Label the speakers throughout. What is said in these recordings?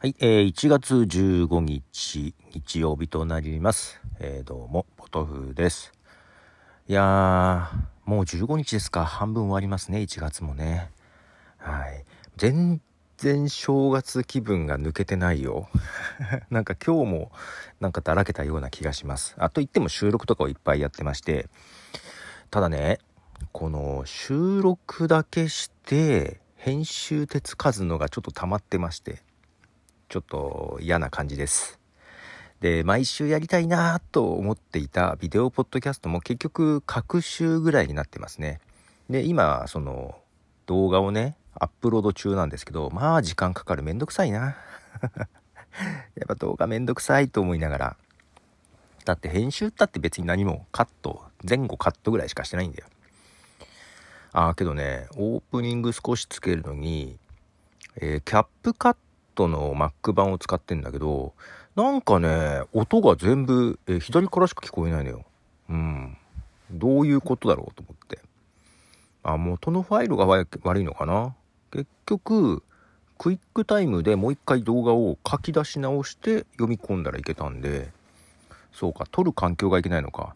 Speaker 1: はい、えー、1月15日、日曜日となります。えー、どうも、ポトフです。いやー、もう15日ですか。半分終わりますね、1月もね。はい。全然正月気分が抜けてないよ。なんか今日も、なんかだらけたような気がします。あと言っても収録とかをいっぱいやってまして、ただね、この収録だけして、編集手つかずのがちょっと溜まってまして、ちょっと嫌な感じです。で、毎週やりたいなと思っていたビデオポッドキャストも結局、各週ぐらいになってますね。で、今、その、動画をね、アップロード中なんですけど、まあ、時間かかる。めんどくさいな。やっぱ動画めんどくさいと思いながら。だって編集ったって別に何もカット、前後カットぐらいしかしてないんだよ。ああ、けどね、オープニング少しつけるのに、えーキャップカットの Mac 版を使ってんだけど、なんかね、音が全部、え左からしか聞こえないのよ。うん。どういうことだろうと思って。あ、元のファイルが悪いのかな？結局、クイックタイムでもう一回動画を書き出し直して読み込んだらいけたんで、そうか、撮る環境がいけないのか。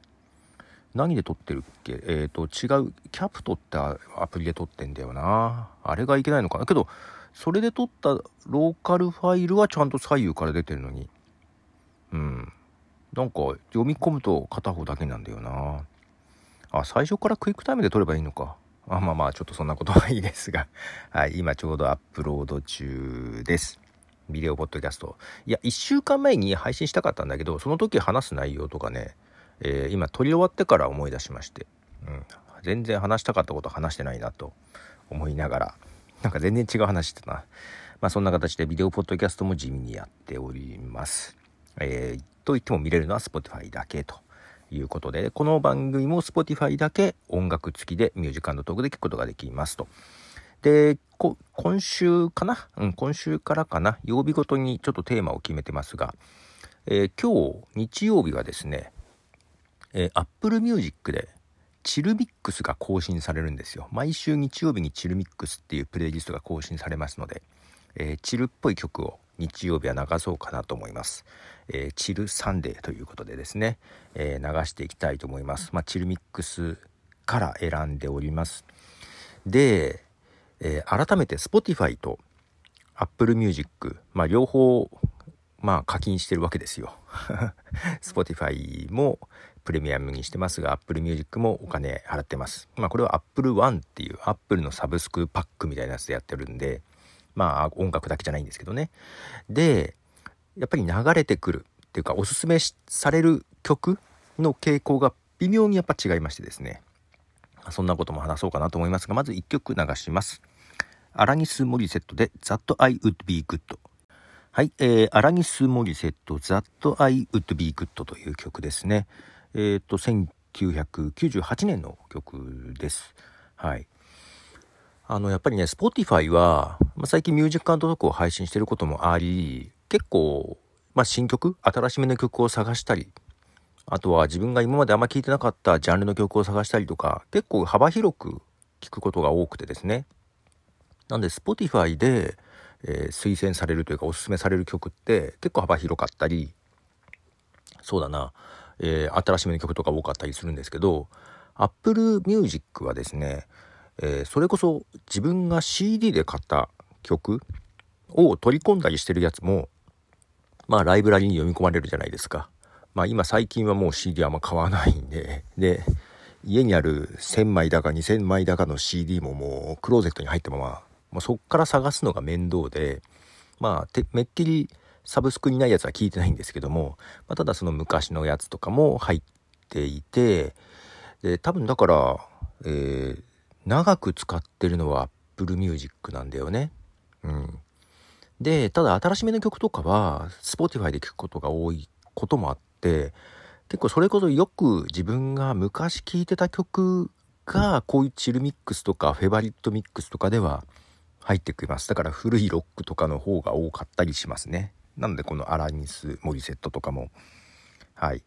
Speaker 1: 何で撮ってるっけ？えっ、と、違う、キャプトってアプリで撮ってんだよな。あれがいけないのかな？けど、それで撮ったローカルファイルはちゃんと左右から出てるのに。うん。なんか、読み込むと片方だけなんだよな。あ、最初からクイックタイムで撮ればいいのか。あまあまあ、ちょっとそんなことはいいですが。はい、今ちょうどアップロード中です。ビデオポッドキャスト。いや、1週間前に配信したかったんだけど、その時話す内容とかね、えー今撮り終わってから思い出しまして、うん、全然話したかったこと話してないなと思いながら、なんか全然違う話してな。まあそんな形でビデオポッドキャストも地味にやっております。えーと言っても見れるのは Spotify だけということで、この番組も Spotify だけ音楽付きでミュージックトークで聞くことができますと。で、今週かな？うん、今週からかな？曜日ごとにちょっとテーマを決めてますが、えー今日日曜日はですね、えー、Apple Music でチルミックスが更新されるんですよ。毎週日曜日にチルミックスっていうプレイリストが更新されますので、えーチルっぽい曲を日曜日は流そうかなと思います。えーチルサンデーということでですね、えー流していきたいと思います。まあ、チルミックスから選んでおります。で、えー改めて Spotify と Apple Music、まあ、両方、まあ、課金してるわけですよ。Spotify もプレミアムにしてますが、Apple Music もお金払ってます。まあ、これは Apple One っていう Apple のサブスクパックみたいなやつでやってるんで、まあ、音楽だけじゃないんですけどね。で、やっぱり流れてくるっていうか、おすすめされる曲の傾向が微妙にやっぱ違いましてですね。そんなことも話そうかなと思いますが、まず1曲流します。アラニス・モリセットで That I Would Be Good。はい、えー、アラニス・モリセット That I Would Be Good という曲ですね。えっ、と、1998年の曲です。はい。あの、やっぱりね、Spotify は、まあ、最近ミュージックトークを配信してることもあり、結構、まあ、新曲、新しめの曲を探したり、あとは自分が今まであんま聴いてなかったジャンルの曲を探したりとか、結構幅広く聴くことが多くてですね。なんで Spotify で、えー推薦されるというかおすすめされる曲って結構幅広かったり、そうだな、えー新しめの曲とか多かったりするんですけど、Apple Music はですね、えーそれこそ自分が CD で買った曲を取り込んだりしてるやつも、まあライブラリに読み込まれるじゃないですか。まあ今最近はもう CD あんま買わないんで、で、家にある1000枚だか2000枚だかの CD ももうクローゼットに入ったまま、まあ、そっから探すのが面倒で、まあてめっきりサブスクにないやつは聞いてないんですけども、まあ、ただその昔のやつとかも入っていて、で、多分だから、えー長く使ってるのは Apple Music なんだよね。うん。で、ただ新しめの曲とかは Spotify で聴くことが多いこともあって、結構それこそよく自分が昔聴いてた曲がこういうチルミックスとかフェバリットミックスとかでは入ってきます。だから古いロックとかの方が多かったりしますね。なのでこのアラニス・モリセットとかも、はい、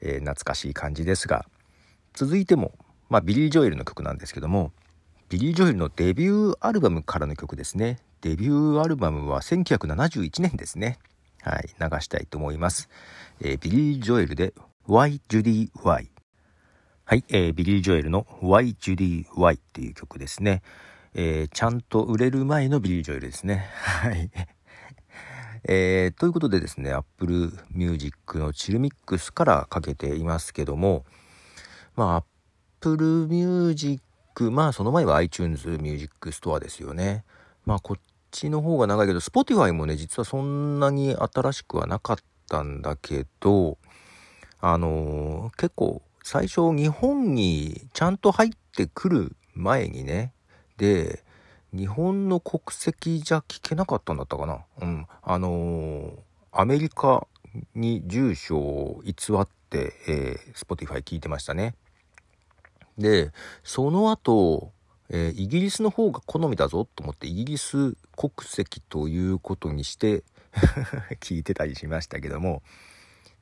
Speaker 1: えー懐かしい感じですが、続いても、まあビリー・ジョエルの曲なんですけども、ビリー・ジョエルのデビューアルバムからの曲ですね。デビューアルバムは1971年ですね。はい、流したいと思います。えー、ビリー・ジョエルで Why Judy Why。はい、えー、ビリー・ジョエルの Why Judy Why っていう曲ですね。えー、ちゃんと売れる前のビリー・ジョエルですね。はい。えー、ということでですね、Apple Music のチルミックスからかけていますけども、まあ、Apple Music、まあその前は iTunes Music Store ですよね。まあこっちの方が長いけど、Spotify もね、実はそんなに新しくはなかったんだけど、あのー、結構最初日本にちゃんと入ってくる前にね、で、日本の国籍じゃ聞けなかったんだったかな？うん。あのー、アメリカに住所を偽って、えー、Spotify 聞いてましたね。で、その後、えー、イギリスの方が好みだぞと思ってイギリス国籍ということにして 聞いてたりしましたけども、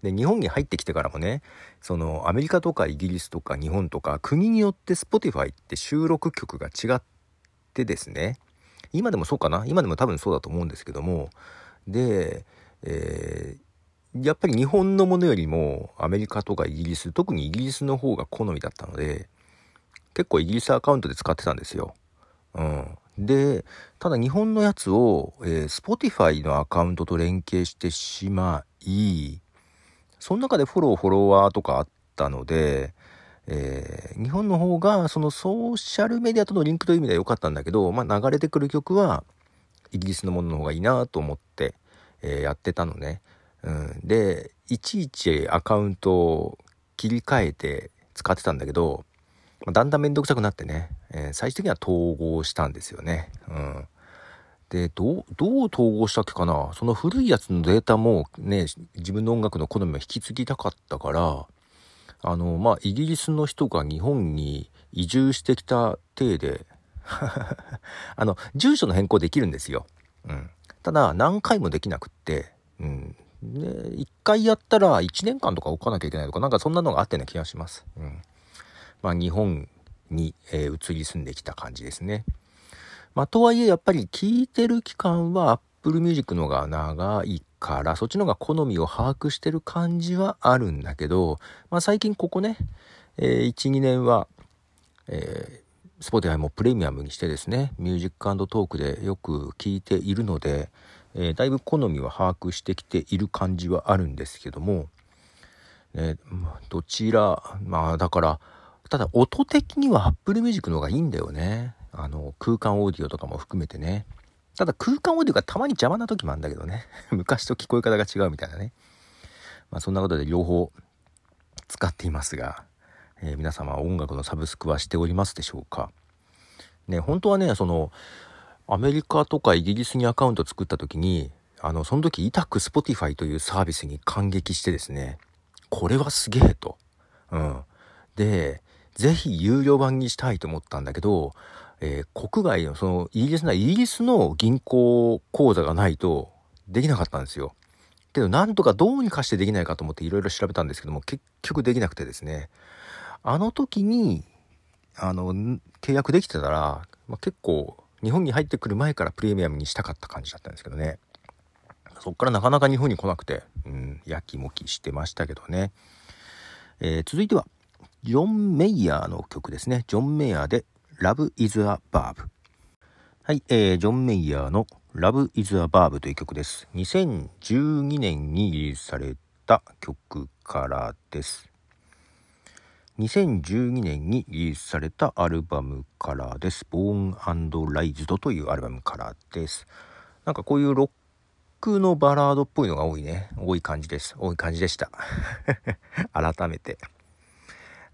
Speaker 1: で、日本に入ってきてからもね、そのアメリカとかイギリスとか日本とか国によって Spotify って収録曲が違ってですね、今でもそうかな？今でも多分そうだと思うんですけども、で、えーやっぱり日本のものよりもアメリカとかイギリス、特にイギリスの方が好みだったので、結構イギリスアカウントで使ってたんですよ。うん。で、ただ日本のやつを、えー、Spotify のアカウントと連携してしまい、その中でフォロー、フォロワーとかあったので、えー、日本の方がそのソーシャルメディアとのリンクという意味では良かったんだけど、まあ、流れてくる曲はイギリスのものの方がいいなと思って、えー、やってたのね。うん、で、いちいちアカウントを切り替えて使ってたんだけど、まあだんだんめんどくさくなってね、えー、最終的には統合したんですよね。うん。で、どう、どう統合したっけかな？その古いやつのデータもね、自分の音楽の好みを引き継ぎたかったから、あの、まあ、イギリスの人が日本に移住してきた体で あの、住所の変更できるんですよ。うん。ただ、何回もできなくって、うん。で、一回やったら1年間とか置かなきゃいけないとか、なんかそんなのがあってな気がします。うん。まあ、日本に、えー、移り住んできた感じですね。まあ、とはいえやっぱり聴いてる期間は Apple Music のが長いから、そっちのが好みを把握してる感じはあるんだけど、まあ、最近ここね、えー、1、2年は、えー、Spotify もプレミアムにしてですね、ミュージックトークでよく聴いているので、えー、だいぶ好みは把握してきている感じはあるんですけども、ね、どちら、まあだから、ただ音的には Apple Music の方がいいんだよね。あの、空間オーディオとかも含めてね。ただ空間オーディオがたまに邪魔な時もあるんだけどね。昔と聞こえ方が違うみたいなね。まあそんなことで両方使っていますが、えー、皆様音楽のサブスクはしておりますでしょうか？ね、本当はね、その、アメリカとかイギリスにアカウント作った時に、あの、その時、いたく Spotify というサービスに感激してですね、これはすげえと。うん。で、ぜひ有料版にしたいと思ったんだけど、えー、国外の、その、イギリスな、イギリスの銀行口座がないとできなかったんですよ。けど、なんとかどうにかしてできないかと思っていろいろ調べたんですけども、結局できなくてですね、あの時に、あの、契約できてたら、まあ、結構、日本に入ってくる前からプレミアムにしたかった感じだったんですけどね。そっからなかなか日本に来なくて、うん、やきもきしてましたけどね。えー、続いては、ジョン・メイヤーの曲ですね。ジョン・メイヤーで Love is a Verb。はい、えー、ジョン・メイヤーの Love is a Verb という曲です。2012年にリリースされた曲からです。2012年にリリースされたアルバムからです。Born and Raised というアルバムからです。なんかこういうロックのバラードっぽいのが多いね。多い感じです。多い感じでした。改めて。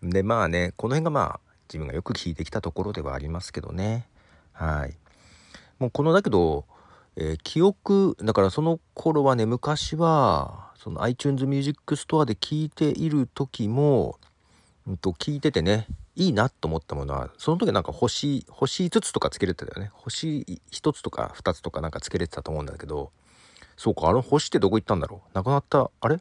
Speaker 1: でまあねこの辺がまあ自分がよく聞いてきたところではありますけどね。はい。もうこのだけど、えー、記憶だからその頃はね昔はその iTunes Music Store で聞いている時も、うんと、聞いててねいいなと思ったものはその時なんか星星5つとかつけれてたよね。星1つとか2つとかなんかつけれてたと思うんだけどそうかあの星ってどこ行ったんだろう？なくなった？あれ？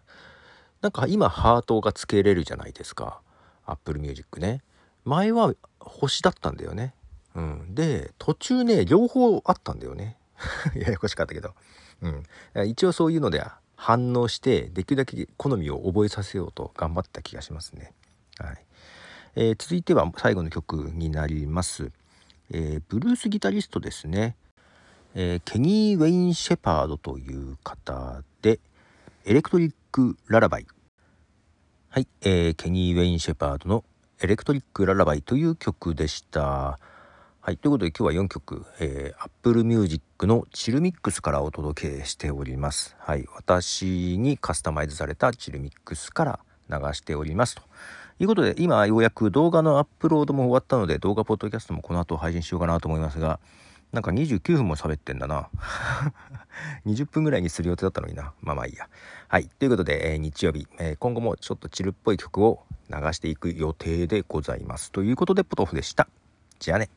Speaker 1: なんか今ハートがつけれるじゃないですか。Apple Music ね。前は星だったんだよね。うん。で、途中ね、両方あったんだよね。ややこしかったけど。うん。一応そういうので反応して、できるだけ好みを覚えさせようと頑張った気がしますね。はい。えー、続いては最後の曲になります。えー、ブルースギタリストですね。えー、ケニー・ウェイン・シェパードという方で、エレクトリック・ララバイ。はい、えー、ケニー・ウェイン・シェパードのエレクトリック・ララバイという曲でした。はい、ということで今日は4曲、えー、Apple Music のチルミックスからお届けしております。はい、私にカスタマイズされたチルミックスから流しておりますと。いうことで、今ようやく動画のアップロードも終わったので、動画ポッドキャストもこの後配信しようかなと思いますが、なんか29分も喋ってんだな。20分ぐらいにする予定だったのにな。まあまあいいや。はい。ということで、えー、日曜日、えー、今後もちょっとチルっぽい曲を流していく予定でございます。ということで、ポトフでした。じゃあね。